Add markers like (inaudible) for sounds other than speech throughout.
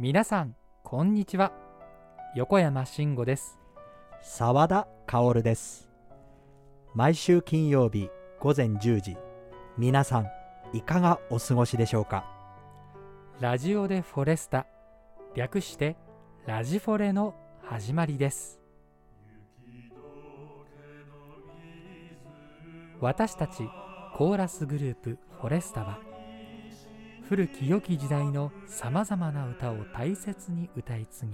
皆さんこんにちは。横山慎吾です。澤田薫です。毎週金曜日午前10時皆さんいかがお過ごしでしょうか？ラジオでフォレスタ略してラジフォレの始まりです。私たちコーラスグループフォレスタは古き良き時代のさまざまな歌を大切に歌い継ぎ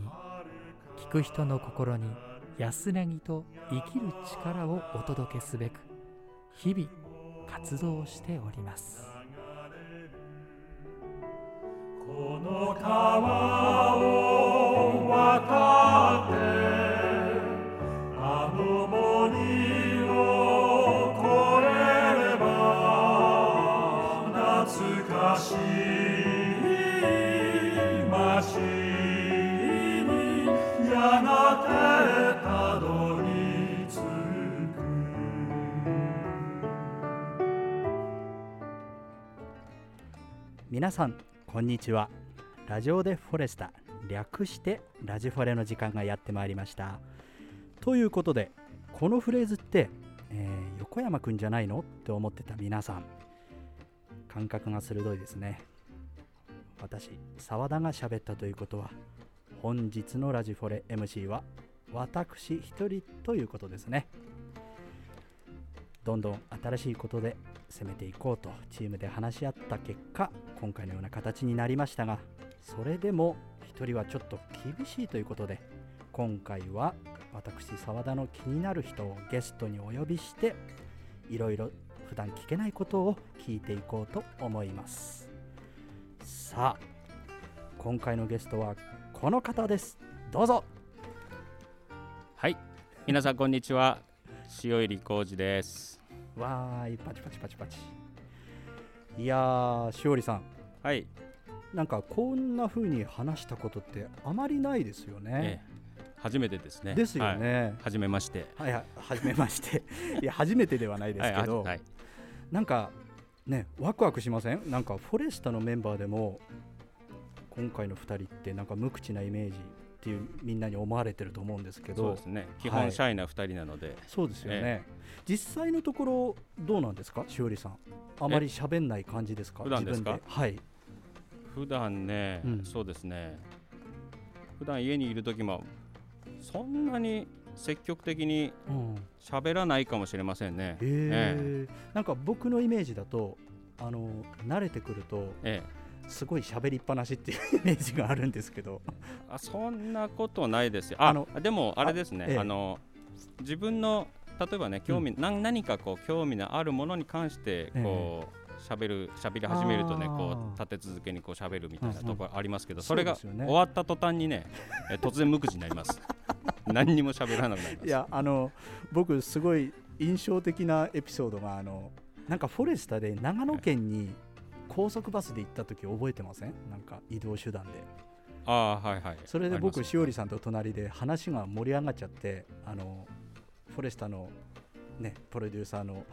聴く人の心に安らぎと生きる力をお届けすべく日々活動しております。この川を皆さんこんにちは。ラジオでフォレスタ略してラジフォレの時間がやってまいりました。ということでこのフレーズって、えー横山くんじゃないの？って思ってた皆さん。感覚が鋭いですね。私澤田が喋ったということは本日のラジフォレ MC は私一人ということですね。どんどん新しいことで攻めていこうとチームで話し合った結果今回のような形になりましたがそれでも1人はちょっと厳しいということで今回は私澤田の気になる人をゲストにお呼びしていろいろ普段聞けないことを聞いていこうと思います。さあ今回のゲストはこの方です。どうぞ。はい、皆さんこんにちは。塩入浩二です。わーいパチパチパチパチいやーしおりさんはい、なんかこんな風に話したことってあまりないですよえね。え初めてですね。ですよはい。ね。初めまして。はい、はい、はじめまして。(laughs) いや初めてではないですけど、はい、はい、なんかねワクワクしません？なんかフォレスタのメンバーでも今回の2人ってなんか無口なイメージっていうみんなに思われてると思うんですけどそうで、すね。基はい本シャイな二人なので、そうですよね。え実際のところどうなんですか、しおりさん？あまり喋んない感じですか？普段ですか？はい。普段ね、うんそうですね。普段家にいる時もそんなに積極的にうん。喋らないかもしれませんね。へえなんか僕のイメージだとあの慣れてくるとええ、すごい喋りっぱなしっていう (laughs) イメージがあるんですけどあそんなことないですよ。ああのでもあれですね。あええあの自分の例えばね興味、なん、何かこう興味のあるものに関してこう喋る喋り始めるとねこう立て続けにこう喋るみたいなうんうんところありますけど、そそうれがですよね終わった途端にねえ突然無口になります。(laughs) 何にも喋らなくなります。いやあの僕すごい印象的なエピソードがあのなんかフォレスタで長野県に高速バスで行った時覚えてません？なんか移動手段でああはいはい。それで僕しおりさんと隣で話が盛り上がっちゃってあのフォレスタのねプロデューサーの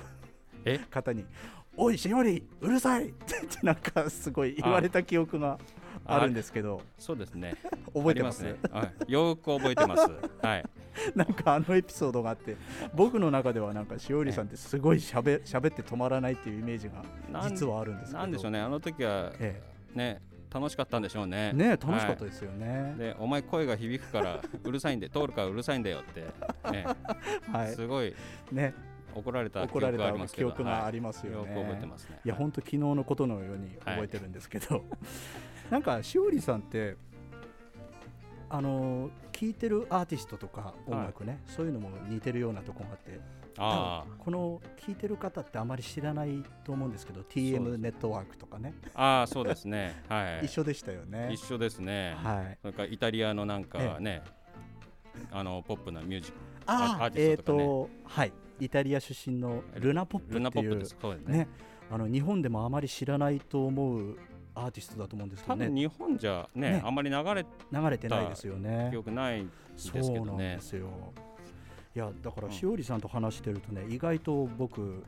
え？(laughs) 方に「おいしおりうるさい!」ってなんかすごい言われた記憶があるんですけどそうですね。(laughs) 覚えてますね。はい、よく覚えてます。はい。(laughs) なんかあのエピソードがあって僕の中ではなんかしおりさんってすごいしゃべって止まらないっていうイメージが実はあるんですけど。なんでしょうね。あの時はえね楽しかったんでしょうね。えねえ楽しかったですよね、でお前声が響くからうるさいんで通るからうるさいんだよって、ね。(laughs) はい。すごいね。怒られた記怒られた憶があります記憶がありりますよね、よく覚えてますね。いや本当昨日のことのように覚えてるんですけど、(laughs) なんかしおりさんってあの聴いてるアーティストとか音楽ね、そういうのも似てるようなところがあってあこの聴いてる方ってあまり知らないと思うんですけど TM ネットワークとかね。あああそうですね。はい。(laughs) 一緒でしたよね。一緒ですね、はい。それからイタリアのなんかえね、あのポップなミュージックあアーテえっ、ィストとかね。とはい。イタリア出身のルナポップっていうポップです。そうですね。ね。あの日本でもあまり知らないと思うアーティストだと思うんですけどね。多分日本じゃねね。あんまり流れ流れてないですよね。記憶ないんですけそうなんどねですよ。いやだからうん。しおりさんと話してるとね意外と僕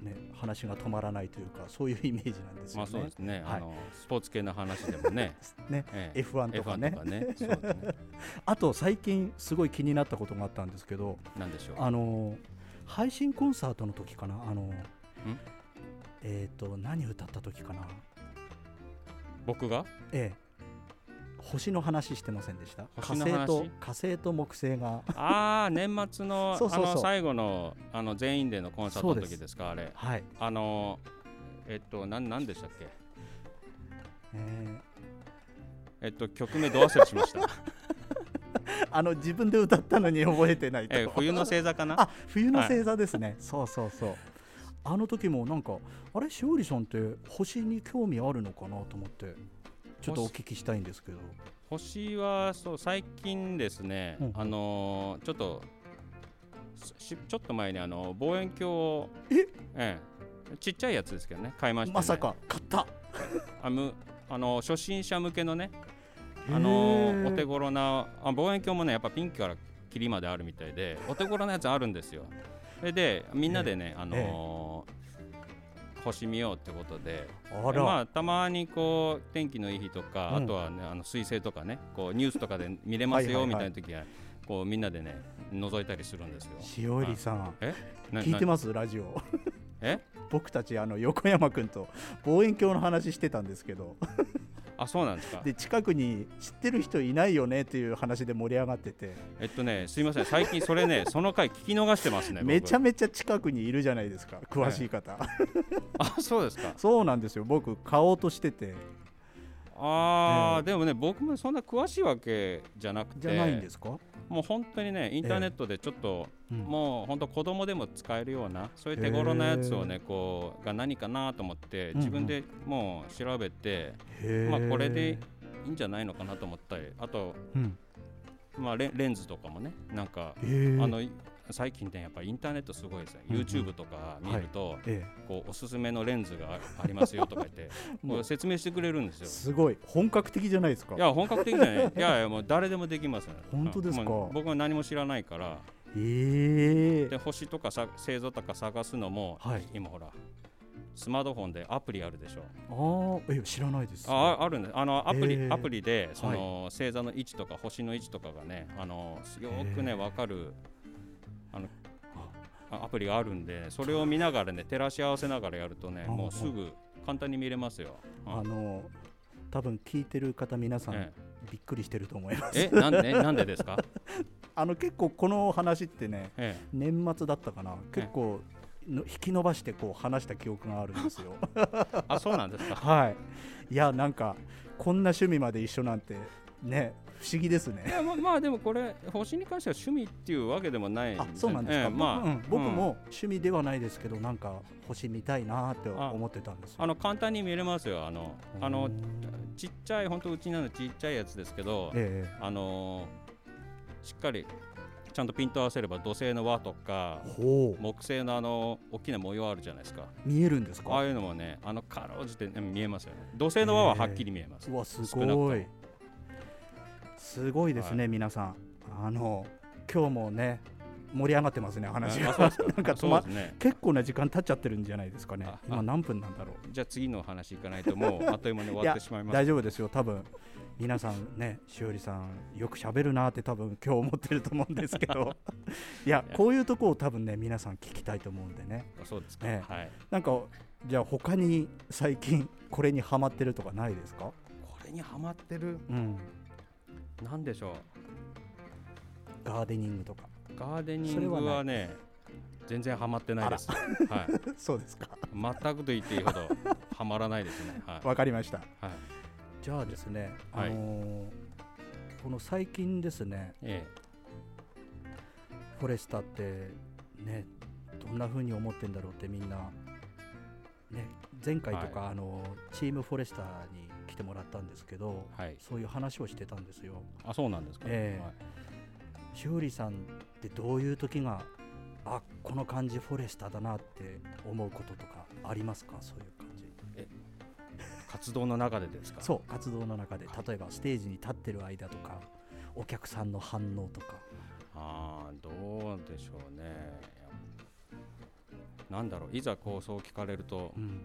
ね話が止まらないというかそういうイメージなんですよね。まあそうですね、はい。あのスポーツ系の話でもね。(laughs) ね。ええ。F1 とか F1 ねとかね。ね。(laughs) あと最近すごい気になったことがあったんですけどなんでしょう？あの配信コンサートの時かな。あのえっ、と何歌った時かな僕が？ええ。星の話してませんでした？火星と火星と木星が。ああ年末の (laughs) そうそうそう。あの最後のあの全員でのコンサートの時ですかあれ。はい、あのえっとなんなんでしたっけ？ええっと曲名ど忘れしました。ー (laughs) あの自分で歌ったのに覚えてないと。え冬の星座かな？あ冬の星座ですね、そうそうそうあの時もなんかあれしおりさんって星に興味あるのかなと思ってちょっとお聞きしたいんですけど。星はそう最近ですね、うん。あのーちょっとしちょっと前にあの望遠鏡をえ？ええちっちゃいやつですけどね買いました、ね、まさか買った。(laughs) あむあの初心者向けのねあへのーお手頃なあ望遠鏡もねやっぱピンクからキリまであるみたいでお手頃なやつあるんですよそれでみんなでね、あのー星見ようってことで。あら、まあたまにこう天気のいい日とか、うん。あとはねあの彗星とかねこうニュースとかで見れますよみたいな時はこうみんなでね覗いたりするんですよ。しおりさん。な聞いてまますラジオ。え？僕たちあの横山君と望遠鏡の話してたんですけどあそうなんですか。で近くに知ってる人いないよねっていう話で盛り上がってて。えっとねすいません。最近それね (laughs) その回聞き逃してますね。僕。めちゃめちゃ近くにいるじゃないですか。詳しい方、あそうですか。(laughs) そうなんですよ。僕買おうとしててああ、ええ。でもね僕もそんな詳しいわけじゃなくてじゃないんですか、もう本当にねインターネットでちょっと、うん。もう本当子供でも使えるようなそういう手頃なやつをねこうが何かなと思って自分でもう調べて、へー。まあこれでいいんじゃないのかなと思ったりあと、うんまあ、レレンズとかもねなんか、あのい最近ねやっぱインターネットすごいですね、うんうん。YouTube とか見ると、えこうおすすめのレンズがあありますよとか言って (laughs) もう。説明してくれるんですえよ。すごい。本格的じゃないですか。いや本格的じゃない。いやいやもう誰でもできますね。本当ですか？僕は何も知らないから。ええ。で星とかさ星座とか探すのも、はい。今ほらスマートフォンでアプリあるでしょ。ああえ知らないです。あああるんです。あのアプリ、へーアプリでその、星座の位置とか星の位置とかがねあのよーくねへーわかるあのあアプリがあるんでそれを見ながらね照らし合わせながらやるとねあもうすぐ簡単に見れますよ、うん。あの多分聞いてる方皆さん、えびっくりしてると思います。ええなんで？なんでですか、(laughs) あの結構この話ってねえ年末だったかな。結構の引き伸ばしてこう話した記憶があるんですよ。え、あそうなんですか？(laughs) はい。いやなんかこんな趣味まで一緒なんてね不思議ですいねやままあでもこれ星に関しては趣味っていうわけでもないあそうなんですか、ええまあ、僕,、うん、僕うん。も趣味ではないですけどなんか星見たいなって思ってたんですよ。あの簡単に見れますよ。あのあのうんちっちゃい本当うちなのちっちゃいやつですけど、ええ。あのしっかりちゃんとピント合わせれば土星の輪とかほう。木星のあの大きな模様あるじゃないですか。見えるんですか？ああいうのもねあのかろうじてうん見えますよね。土星の輪ははっきり見えます、うわすごいすごいですね、は皆さん。あの今日もね盛り上がってますね話が。(laughs) なんかあ止まね。結構な時間経っちゃってるんじゃないですかね。あ今あ。何分なんだろう。じゃあ次のお話いかないともう (laughs) あっという間に終わってしまいます。大丈夫ですよ。多分皆さんねしおりさんよく喋るなって多分今日思ってると思うんですけど。(laughs) いやこういうとこを多分ね皆さん聞きたいと思うんでね。そうですか、ええ。はい。なんかじゃあ他に最近これにハマってるとかないですか？これにハマってる？うんなんでしょガーデニングとか。うガーデニングそれはね全然ハマってないです。はい。(laughs) そうですか。全くと言っていいほどハマらないですね。はい。わかりました。はい、じゃあですね、はい。あのーこの最近ですねえフォレスタってねどんな風に思ってんだろうってみんなね前回とか、あのチームフォレスタに来てもらったんですけどえはい。そういう話をしてたんですよあ、そうなんですか。ええはいしおりさんってどういう時があこの感じフォレスタだなって思うこととかありますか？そういう感じ活動の中でですか？そう活動の中で例えばステージに立ってる間とかお客さんの反応とかああ、どうでしょうね。なんだろういざこうそう聞かれるとうん。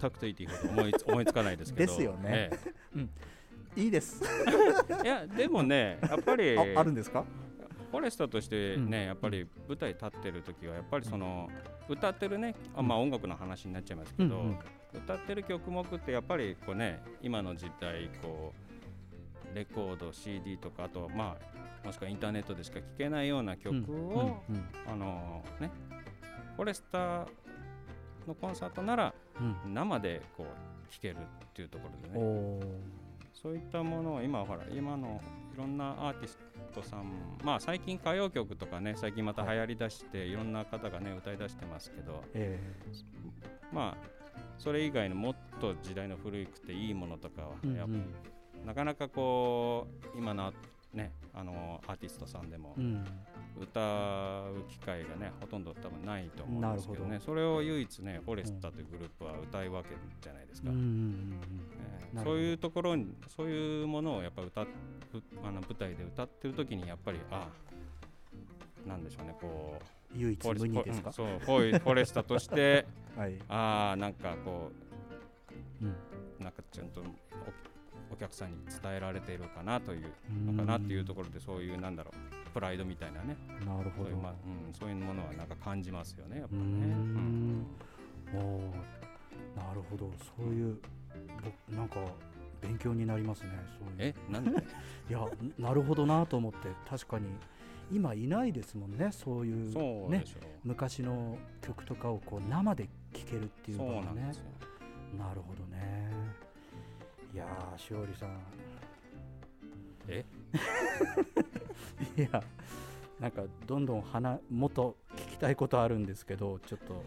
全くと言っていいほど思いつ (laughs) 思いつかないですけど。ですよね。えいいです。えいやでもねやっぱりああるんですか？フォレスタとしてね、うん。やっぱり舞台立ってる時はやっぱりその歌ってるねあまあ音楽の話になっちゃいますけど、うんうん。歌ってる曲目ってやっぱりこうね今の時代こうレコード CD とかあとまあもしくはインターネットでしか聴けないような曲を、うん。うん。あのねフォレスタのコンサートならうん。生でこう聴けるっていうところでおねー。そういったものを今ほら今のいろんなアーティストさんまあ最近歌謡曲とかね最近また流行りだして、い、ろんな方がね歌い出してますけどえまあそれ以外のもっと時代の古くていいものとかは、やっえうん。うんなかなかこう今のねあのアーティストさんでもうん。歌う機会がねほとんど多分ないと思うんですけどね。それを唯一ねフォレスタというグループは歌うわけじゃないですか、そういうところにそういうものをやっぱ歌あの舞台で歌ってる時にやっぱりあなんでしょうねこう唯一無二ですか？うんそうフォイ (laughs) フォレスタとしてはい。ああなんかこうん。うなんかちゃんとおお客さんに伝えられているかなというのかなっていうところでそういうなんだろうプライドみたいなね。なるほど。そういう,、まあうん、そういうものはなんか感じますよねやっぱね。うん。ん。おーなるほど。そういう僕なんか勉強になりますねそういう。え？なんで？(laughs) いやなるほどなと思って確かに。今いないですもんねそういうね。昔の曲とかをこう生で聴けるっていうのがね。なるほどねいやーしおりさん。え？(laughs) いやなんかどんどん話もっと聞きたいことあるんですけどちょっと。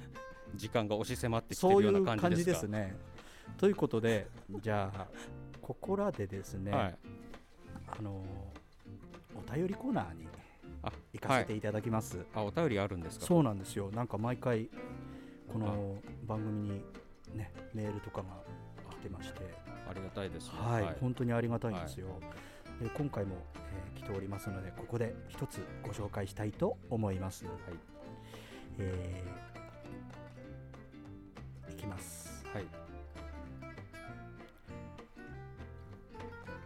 時間が押し迫ってきてるような感感じですか？じですね。ということでじゃあここらでですね、はい、あのお便りコーナーにあ行かせていただきます。あお便りあるんですか？そうなんですよ。なんか毎回この番組にねメールとかが来てまして、ありがたいですねはい、本当にありがたいんですよ。で今回も、えー来ておりますのでここで一つご紹介したいと思います。はいえーいきます。はい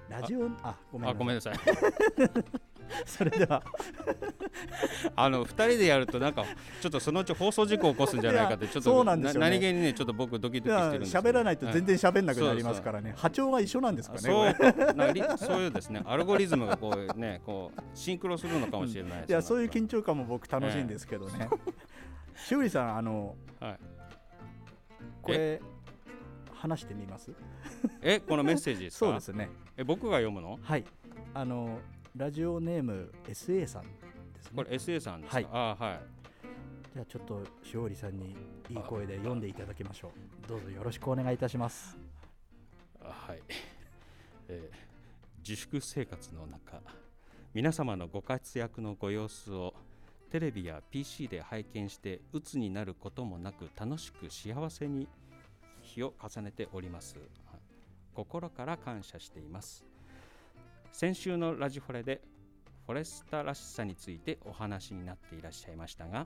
ラジオあごめんなさい。あごめんなさい。(laughs) それでは。(laughs) あの二人でやるとなんかちょっとそのうち放送事故起こすんじゃないかってちょっとそうなんですよね。何気にねちょっと僕ドキドキしてるんです喋らないと全然喋んなくなりますらからね、波長が一緒なんですかね。そう。そういうですね。アルゴリズムがこうねこうシンクロするのかもしれないいやそういう緊緊張感も僕楽しいんですけどね、しおりさんあのはい。これ話してみます？えこのメッセージですか？そうですね。え僕が読むの？はい。あのラジオネーム SA さんですね。これ SA さんですか、はい。あはい。じゃあちょっとしおりさんにいい声で読んでいただきましょう。どうぞよろしくお願いいたします。あはい、えー自粛生活の中皆様のご活躍のご様子をテレビや PC で拝見して鬱になることもなく楽しく幸せに日を重ねております。心から感謝しています。先週のラジフォレでフォレスタらしさについてお話になっていらっしゃいましたが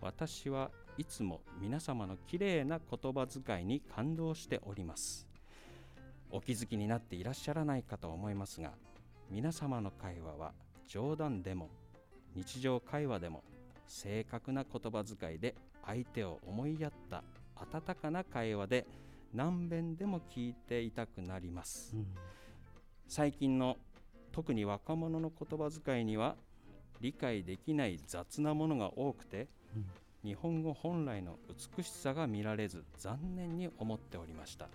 私はいつも皆様のきれいな言葉遣いに感動しております。お気づきになっていらっしゃらないかと思いますが皆様の会話は冗談でも日常会話でも正確な言葉遣いで相手を思いやった温かな会話で何遍でも聞いていたくなります。うん。最近の特に若者の言葉遣いには理解できない雑なものが多くて、うん。日本語本来の美しさが見られず残念に思っておりました。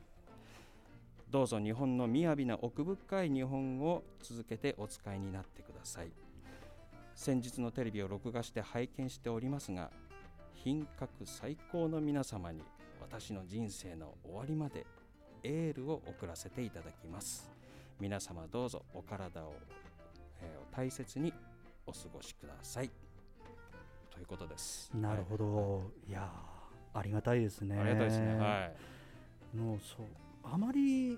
どうぞ日本の雅な奥深い日本語を続けてお使いになってください。先日のテレビを録画して拝見しておりますが品格最高の皆様に私の人生の終わりまでエールを送らせていただきます。皆様どうぞお体を、えー大切にお過ごしください。ということです。なるほど、い、やーありがたいですね。はいありがたいですね。はい。もうそうあまり言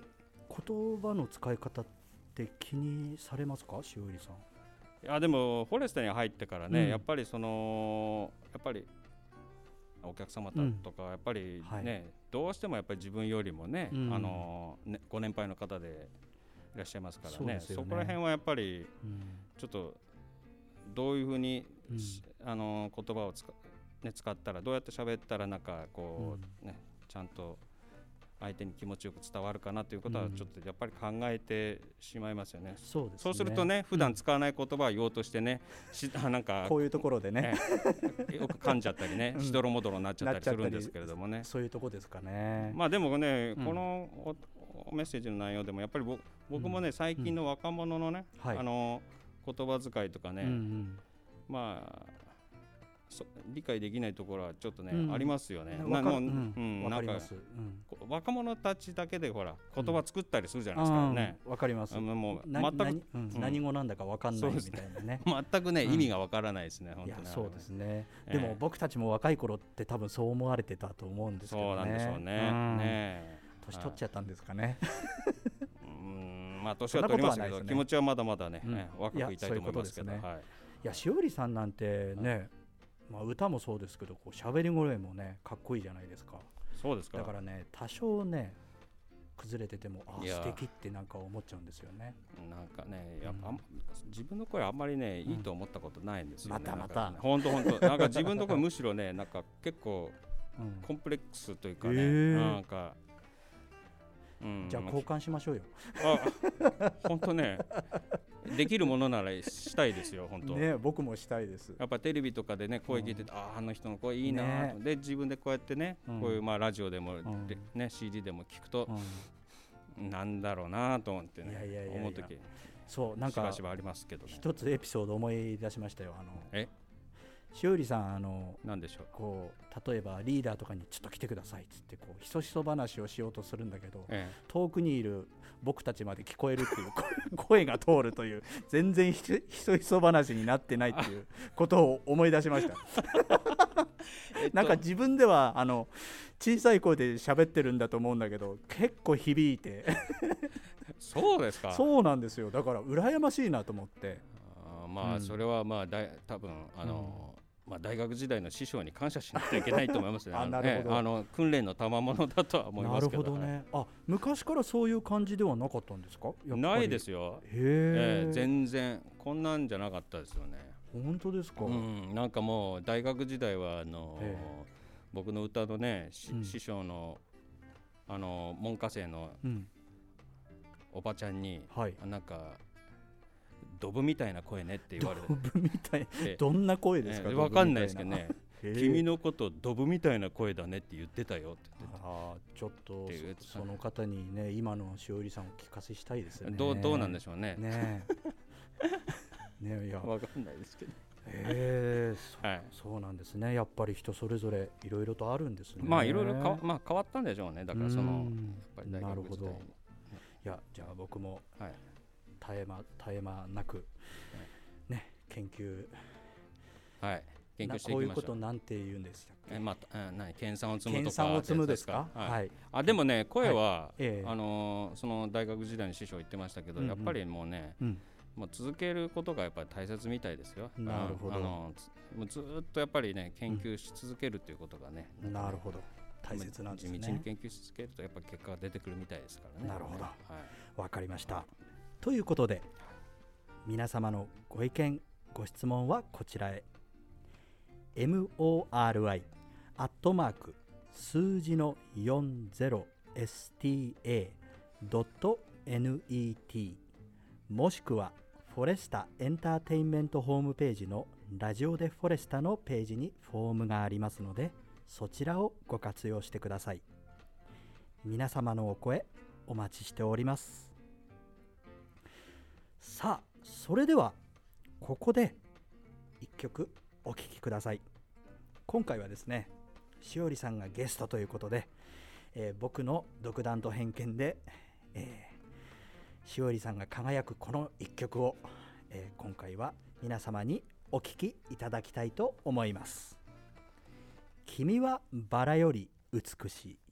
葉の使い方って気にされますか？しおりさん。いやでもフォレストに入ってからね、うん。やっぱりそのやっぱりお客様たとかやっぱりね、はい。どうしてもやっぱり自分よりもね、うん。あのねご年配の方でいらっしゃいますからね。ね。そこら辺はやっぱりうん。ちょっとどういうふうに、あの言葉を使,、ね、使ったらどうやって喋ったらなんかこう、ねちゃんと相手に気持ちよく伝わるかなということはうん。ちょっとやっぱり考えてしまいますよね。そうですね。そうするとね普段使わない言葉を言おうとしてね、しあ (laughs) なんかこういうところでね、ええ。よく噛んじゃったりね、(laughs) うん。しどろもどろになっちゃったりするんですけれどもね。そういうとこですかね。まあでもね、うん。このメッセージの内容でもやっぱり僕僕もね、最近の若者のね、はい。あの言葉遣いとかね、うんうん。まあそ理解できないところはちょっとね、うんありますよね。わかううんうんなんか。うんこ若者たちだけでほら言葉作ったりするじゃないですかね。わかります。もうな全く何語なんだかわかんないみたいなね。全くね、うん意味がわからないですね。本当そうですね。ええでも僕たちも若い頃って多分そう思われてたと思うんですけそう。なんでしょうね。うんね年取っちゃったんですかね。うんまあ年は取りましたけど、気持ちはまだまだね、若くいたいと思いますけど。いやしおりさんなんてね、まあ歌もそうですけど、こう喋り声もねかっこいいじゃないですか。そうですか。だからね多少ね崩れててもあいや素敵ってなんか思っちゃうんですよね。なんかね、やっぱ、うんあん自分の声あんまりね、いいと思ったことないんですよね。またまた本当本当、なんか自分の声むしろね、なんか結構うんコンプレックスというかね、へえなんか。うんじゃあ交換しましょうよ。あ、本当ね、できるものならしたいですよ、(laughs) 本当。ね僕もしたいです。やっぱテレビとかでね声聞いてて、あああの人の声いいなと、で自分でこうやってね、うん。こういうまあラジオでも、ん。でね CD でも聞くとう、ん。なんだろうなと思ってねいやいやいやいや。思う時。そうなんかしばしばありますけどね。一つエピソード思い出しましたよ。あの。え？しおりさんあのなんでしょう？こう例えばリーダーとかにちょっと来てくださいっつってこうひそひそ話をしようとするんだけどえ。遠くにいる僕たちまで聞こえるっていう声 (laughs) 声が通るという全然ひそひそ話になってないっていうことを思い出しました。(laughs) なんか自分ではあの小さい声で喋ってるんだと思うんだけど結構響いて。(laughs) そうですか。そうなんですよ。だから羨ましいなと思って。あーまあ、うん。それはまあだい多分あの、まあ、大学時代の師匠に感謝しなきゃいけないと思いますね。(laughs) あのなるほど。ええあの訓練の賜物だとは思いますけどね、あ昔からそういう感じではなかったんですか？ないですよ、へえ。ええ全然こんなんじゃなかったですよね。本当ですか、うん、なんかもう大学時代はあの、え。僕の歌のね、しうん。師匠のあの門下生のうん。おばちゃんにはい。なんかドブみたいな声ねって言ドわれて。ブみたい。えどんな声ですか、えドブみたわかんないですけどね。君のことドブみたいな声だねって言ってたよって。言ってあーちょっとそその方にね今のしおりさんを聞かせしたいですね。どうどうなんでしょうね。ねえ。(laughs) ねえいや。わかんないですけど、へえそはい、そうなんですね。やっぱり人それぞれいろいろとあるんですね。まあいろいろかわ、まあ、変わったんでしょうね。だからそのやっうんぱり大なるほど。いやじゃあ僕もはい絶え間絶え間なくね研究。はい。研究していなこういうこきましょうとなんて言うんでしたっけ？えまあ、うん何？研鑽を積むと研か鑽を積むですか？はい。はい。あでもね声は、ええ。あのーその大学時代に師匠言ってましたけど、うんうん。やっぱりもうねうん。もう続けることがやっぱり大切みたいですよ。なるほど。あのつもうずーっとやっぱりね研究し続けるということがね、なるほど。大切なんです地道にね研究し続けるとやっぱ結果が出てくるみたいですからね。なるほど。はい、わかりましたということで皆様のご意見ご質問はこちらへ。MORI アットマーク数字の 40sta.net もしくはフォレスタエンターテインメントホームページのラジオでフォレスタのページにフォームがありますのでそちらをご活用してください。皆様のお声お待ちしております。さあそれではここで一曲お聴きください。今回はですねしおりさんがゲストということで、えー僕の独断と偏見で、えーしおりさんが輝くこの一曲を、えー今回は皆様にお聴きいただきたいと思います。君はバラより美しい「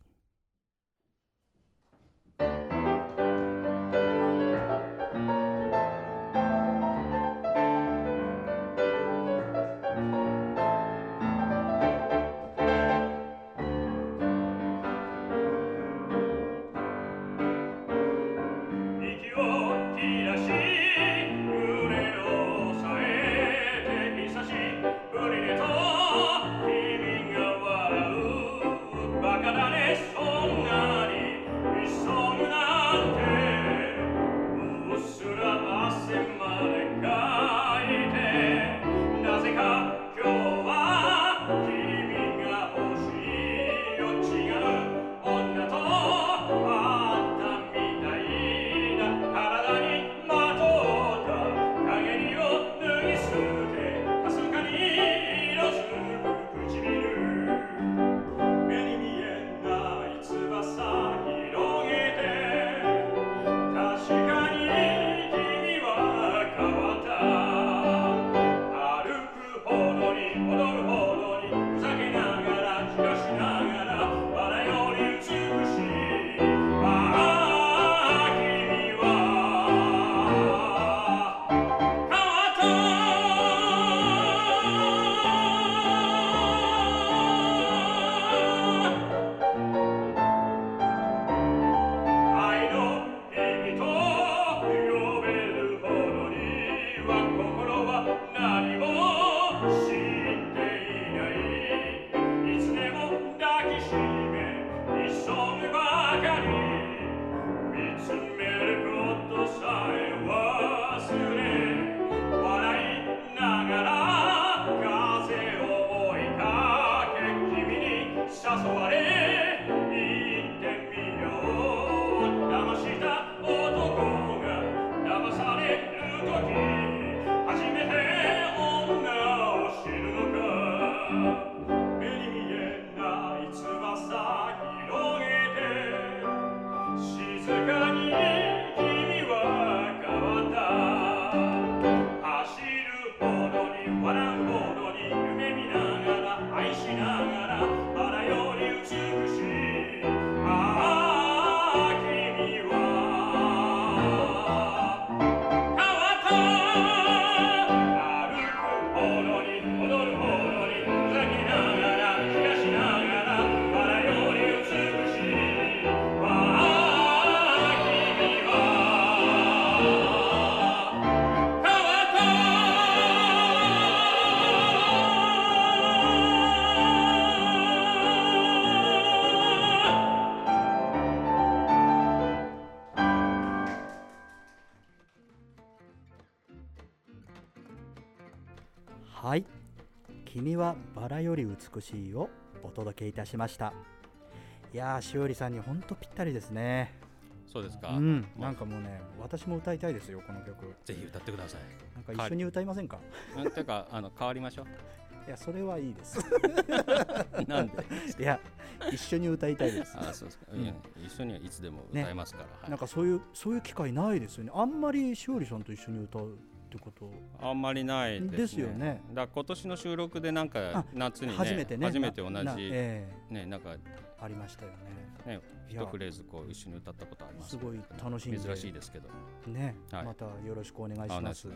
君はバラより美しい」をお届けいたしました。いやーしおりさんにほんとぴったりですね。そうですか、うん。なんかもうね私も歌いたいですよこの曲。ぜひ歌ってください。なんか一緒に歌いませんか？うんていうかあの変わりましょ (laughs) いやそれはいいです。う (laughs) なんで？(laughs) いや一緒に歌いたいです。あそうですか、うん。一緒にはいつでも歌えますから、はい。なんかそういうそういう機会ないですよね。あんまりしおりさんと一緒に歌うってこと？あんまりないですね。ですよね。だ今年の収録でなんあか夏にね初めてね。初めて同じななえねなんかえありましたよね。ね一フレーズこう一緒に歌ったことあります。すごい楽しんで。珍しいですけど。ね、はい。またよろしくお願いします。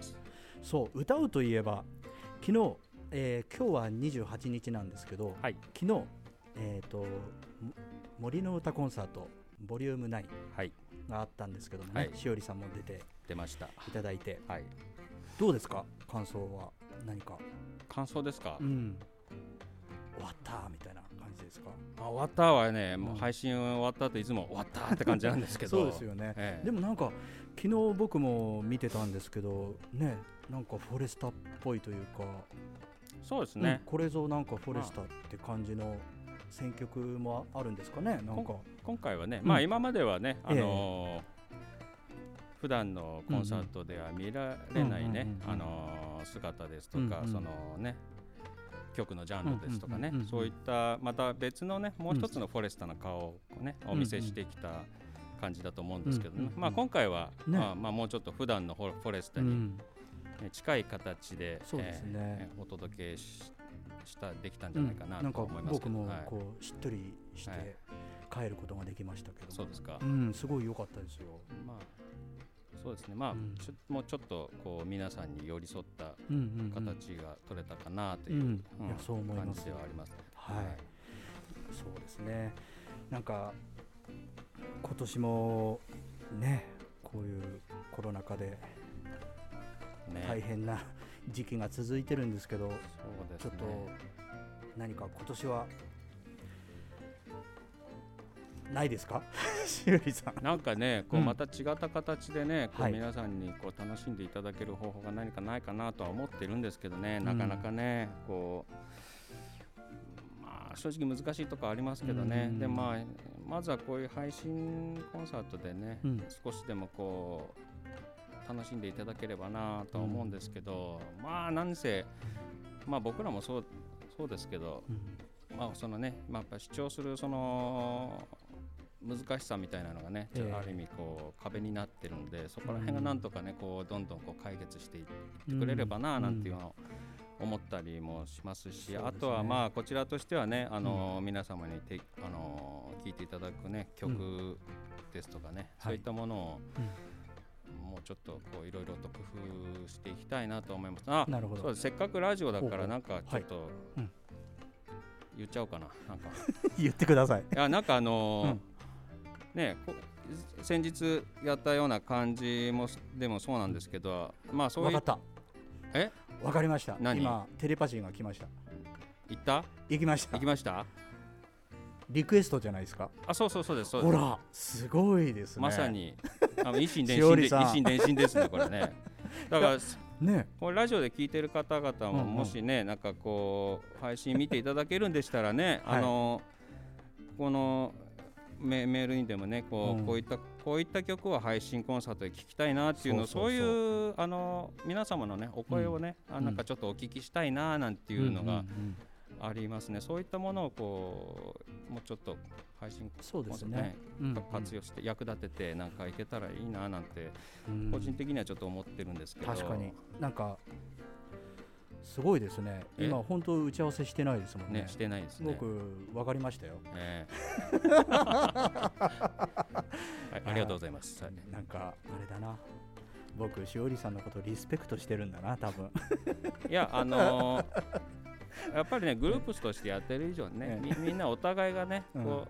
そう歌うといえば昨日、えー今日は28日なんですけど、はい。昨日えっ、とも森の歌コンサートボリューム9はい。があったんですけどもね、はい。しおりさんも出て出ました。いただいて。はいどうですか？感想は？何か？感想ですか、うん。終わったみたいな感じですか？あ終わったはね、もううん配信終わった後いつも終わったって感じなんですけど。(laughs) そうですよね、ええ。でもなんか昨日僕も見てたんですけどねなんかフォレスタっぽいというか。そうですね。うん、これぞなんかフォレスタって感じの選曲もあるんですかね？なんか。今回はね、うん。まあ今まではね、ええあのー普段のコンサートでは見られないねあのー姿ですとか、そのね曲のジャンルですとかね、そういったまた別のねもう一つのフォレスタの顔をね、うん。お見せしてきた感じだと思うんですけどね、まあ今回は、ね。まあまあもうちょっと普段のフォレスタに、近い形でえーお届けししたできたんじゃないかなと思いますけ僕もこうしっとりしてはい。帰ることができましたけど。そうですか、うんすごい良かったですよ。まあそうですね。まあ、うん。ちょもうちょっとこう皆さんに寄り添った形が取れたかなという、うん。うん。いやそう思います。感じではあります。はい。そうですね。なんか今年もねこういうコロナ禍でね、大変な時期が続いてるんですけど、ね。ちょっと何か今年はないですか？しおりさん。なんかねこううん。また違った形でね、こうはい。皆さんにこう楽しんでいただける方法が何かないかなとは思ってるんですけどね、なかなかねこうまあ正直難しいとこありますけどね、うん。でまあまずはこういう配信コンサートでね、うん。少しでもこう楽しんでいただければなとは思うんですけど、まあなんせまあ僕らもそうそうですけど、うん。まあそのね、まあ、やっぱ主張するその難しさみたいなのがね、ちょある意味こう壁になってるんで、そこら辺がなんとかね、こうどんどんこう解決していってくれればななんていうのを思ったりもしますし、あとはまあこちらとしてはね、あの皆様にてあの聞いていただくね曲ですとかね、そういったものを、もうちょっとこういろいろと工夫していきたいなと思います。あなるほど。せっかくラジオだからなんかちょっと、うん。言っちゃおうかななんか。(laughs) 言ってください。いやなんかあのーねこ先日やったような感じもでもそうなんですけどまあそういう分かった。え？わかりました。何？今テレパシーが来ました。行った？行きました。行きました？リクエストじゃないですか。あそうそうそうですそうです。ほらすごいですね。まさに。(laughs) あの一心伝心で一心伝心ですねこれね。(laughs) だからね。これラジオで聞いてる方々もうんうんもしね、なんかこう配信見ていただけるんでしたらね、はい。あのこのメメールにでもねこう,、うん。こういったこういった曲を配信コンサートで聴きたいなっていうのをそういうあの皆様のねお声をね、あうん。なんかちょっとお聞きしたいななんていうのがありますね、そういったものをこうもうちょっと配信そうですコンサートねうんうん。活用して役立ててなんかいけたらいいななんてうん。個人的にはちょっと思ってるんですけど、確かに。なんかすごいですね。え？今本当打ち合わせしてないですもんね。ねしてないですね。僕分かりましたよ。ええ (laughs) はい、ありがとうございます。はい。なんかあれだな。僕しおりさんのことリスペクトしてるんだな多分。いや、あのーやっぱりね、グループとしてやってる以上にね、えみみんなお互いがね、うん。こう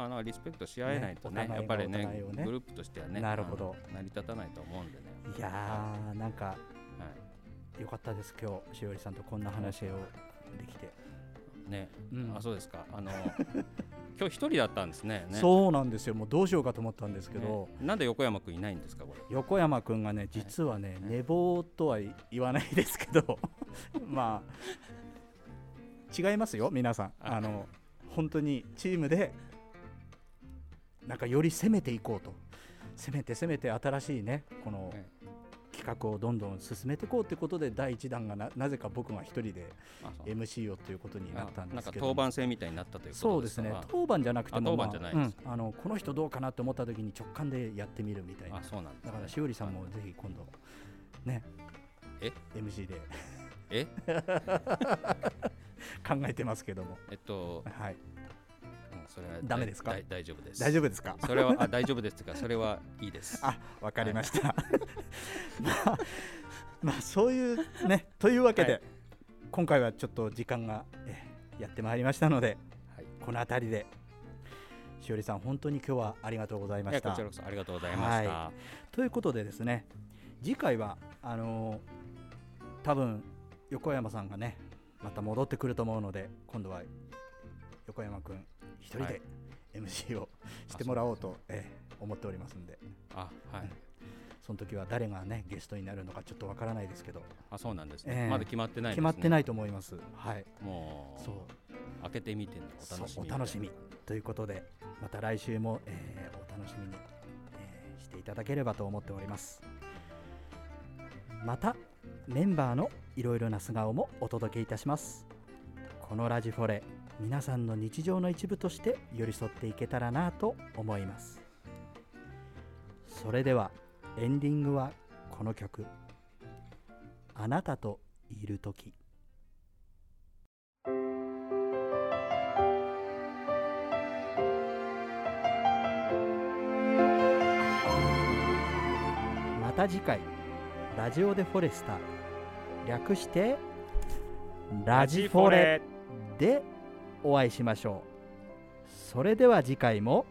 あのリスペクトし合えないとねねやっぱりねね。グループとしてはねなるほど。成り立たないと思うんでね。いやーなんかはいよかったです。今日しおりさんとこんな話をできて。ね、うん。あそうですか。あの (laughs) 今日一人だったんですね。ね。そうなんですよ。もうどうしようかと思ったんですけね。ど、なんで横山君いないんですかこれ。横山君がね実はね、寝坊とは言わないですけど。(laughs) まあ違いますよ皆さん。あ。あの本当にチームでなんかより攻めていこうと。攻めて攻めて新しいねこのえ企画をどんどん進めていこうということで第1弾がななぜか僕が一人で MC をということになったんですけど。当番制みたいになったということそうですね。か当番じゃなくても、まああのこの人どうかなと思った時に直感でやってみるみたいな。あそうなんです、ね、だからしおりさんもぜひ今度ね。え？MC で。え？(laughs) 考えてますけども。えっと、はい。うんそれはダメですか？大丈夫です。大丈夫ですか？それはあ大丈夫ですかそれはいいです。(laughs) あわかりました、(laughs) まあまあそういうねというわけで、はい。今回はちょっと時間が、えーやってまいりましたのではい。この辺りでしおりさん本当に今日はありがとうございました。こちらこそありがとうございました、はということでですね次回はあのー多分横山さんがねまた戻ってくると思うので今度は横山くん一人はでい MC をしてもらおうと、ええ思っておりますんで。あはい。その時は誰がねゲストになるのかちょっとわからないですけど。あそうなんですね、ええ。まだ決まってないです、ね、決まってないと思います。はい。もうそう。開けてみてのお楽しみ。お楽しみということでまた来週も、えーお楽しみに、えーしていただければと思っております。またメンバーのいろいろな素顔もお届けいたします。このラジフォレ皆さんの日常の一部として寄り添っていけたらなと思います。それではエンディングはこの曲「あなたといる時」また次回ラジオでフォレスタ略してラジフォレ。でお会いしましょう。それでは次回も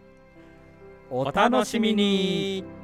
お楽しみに。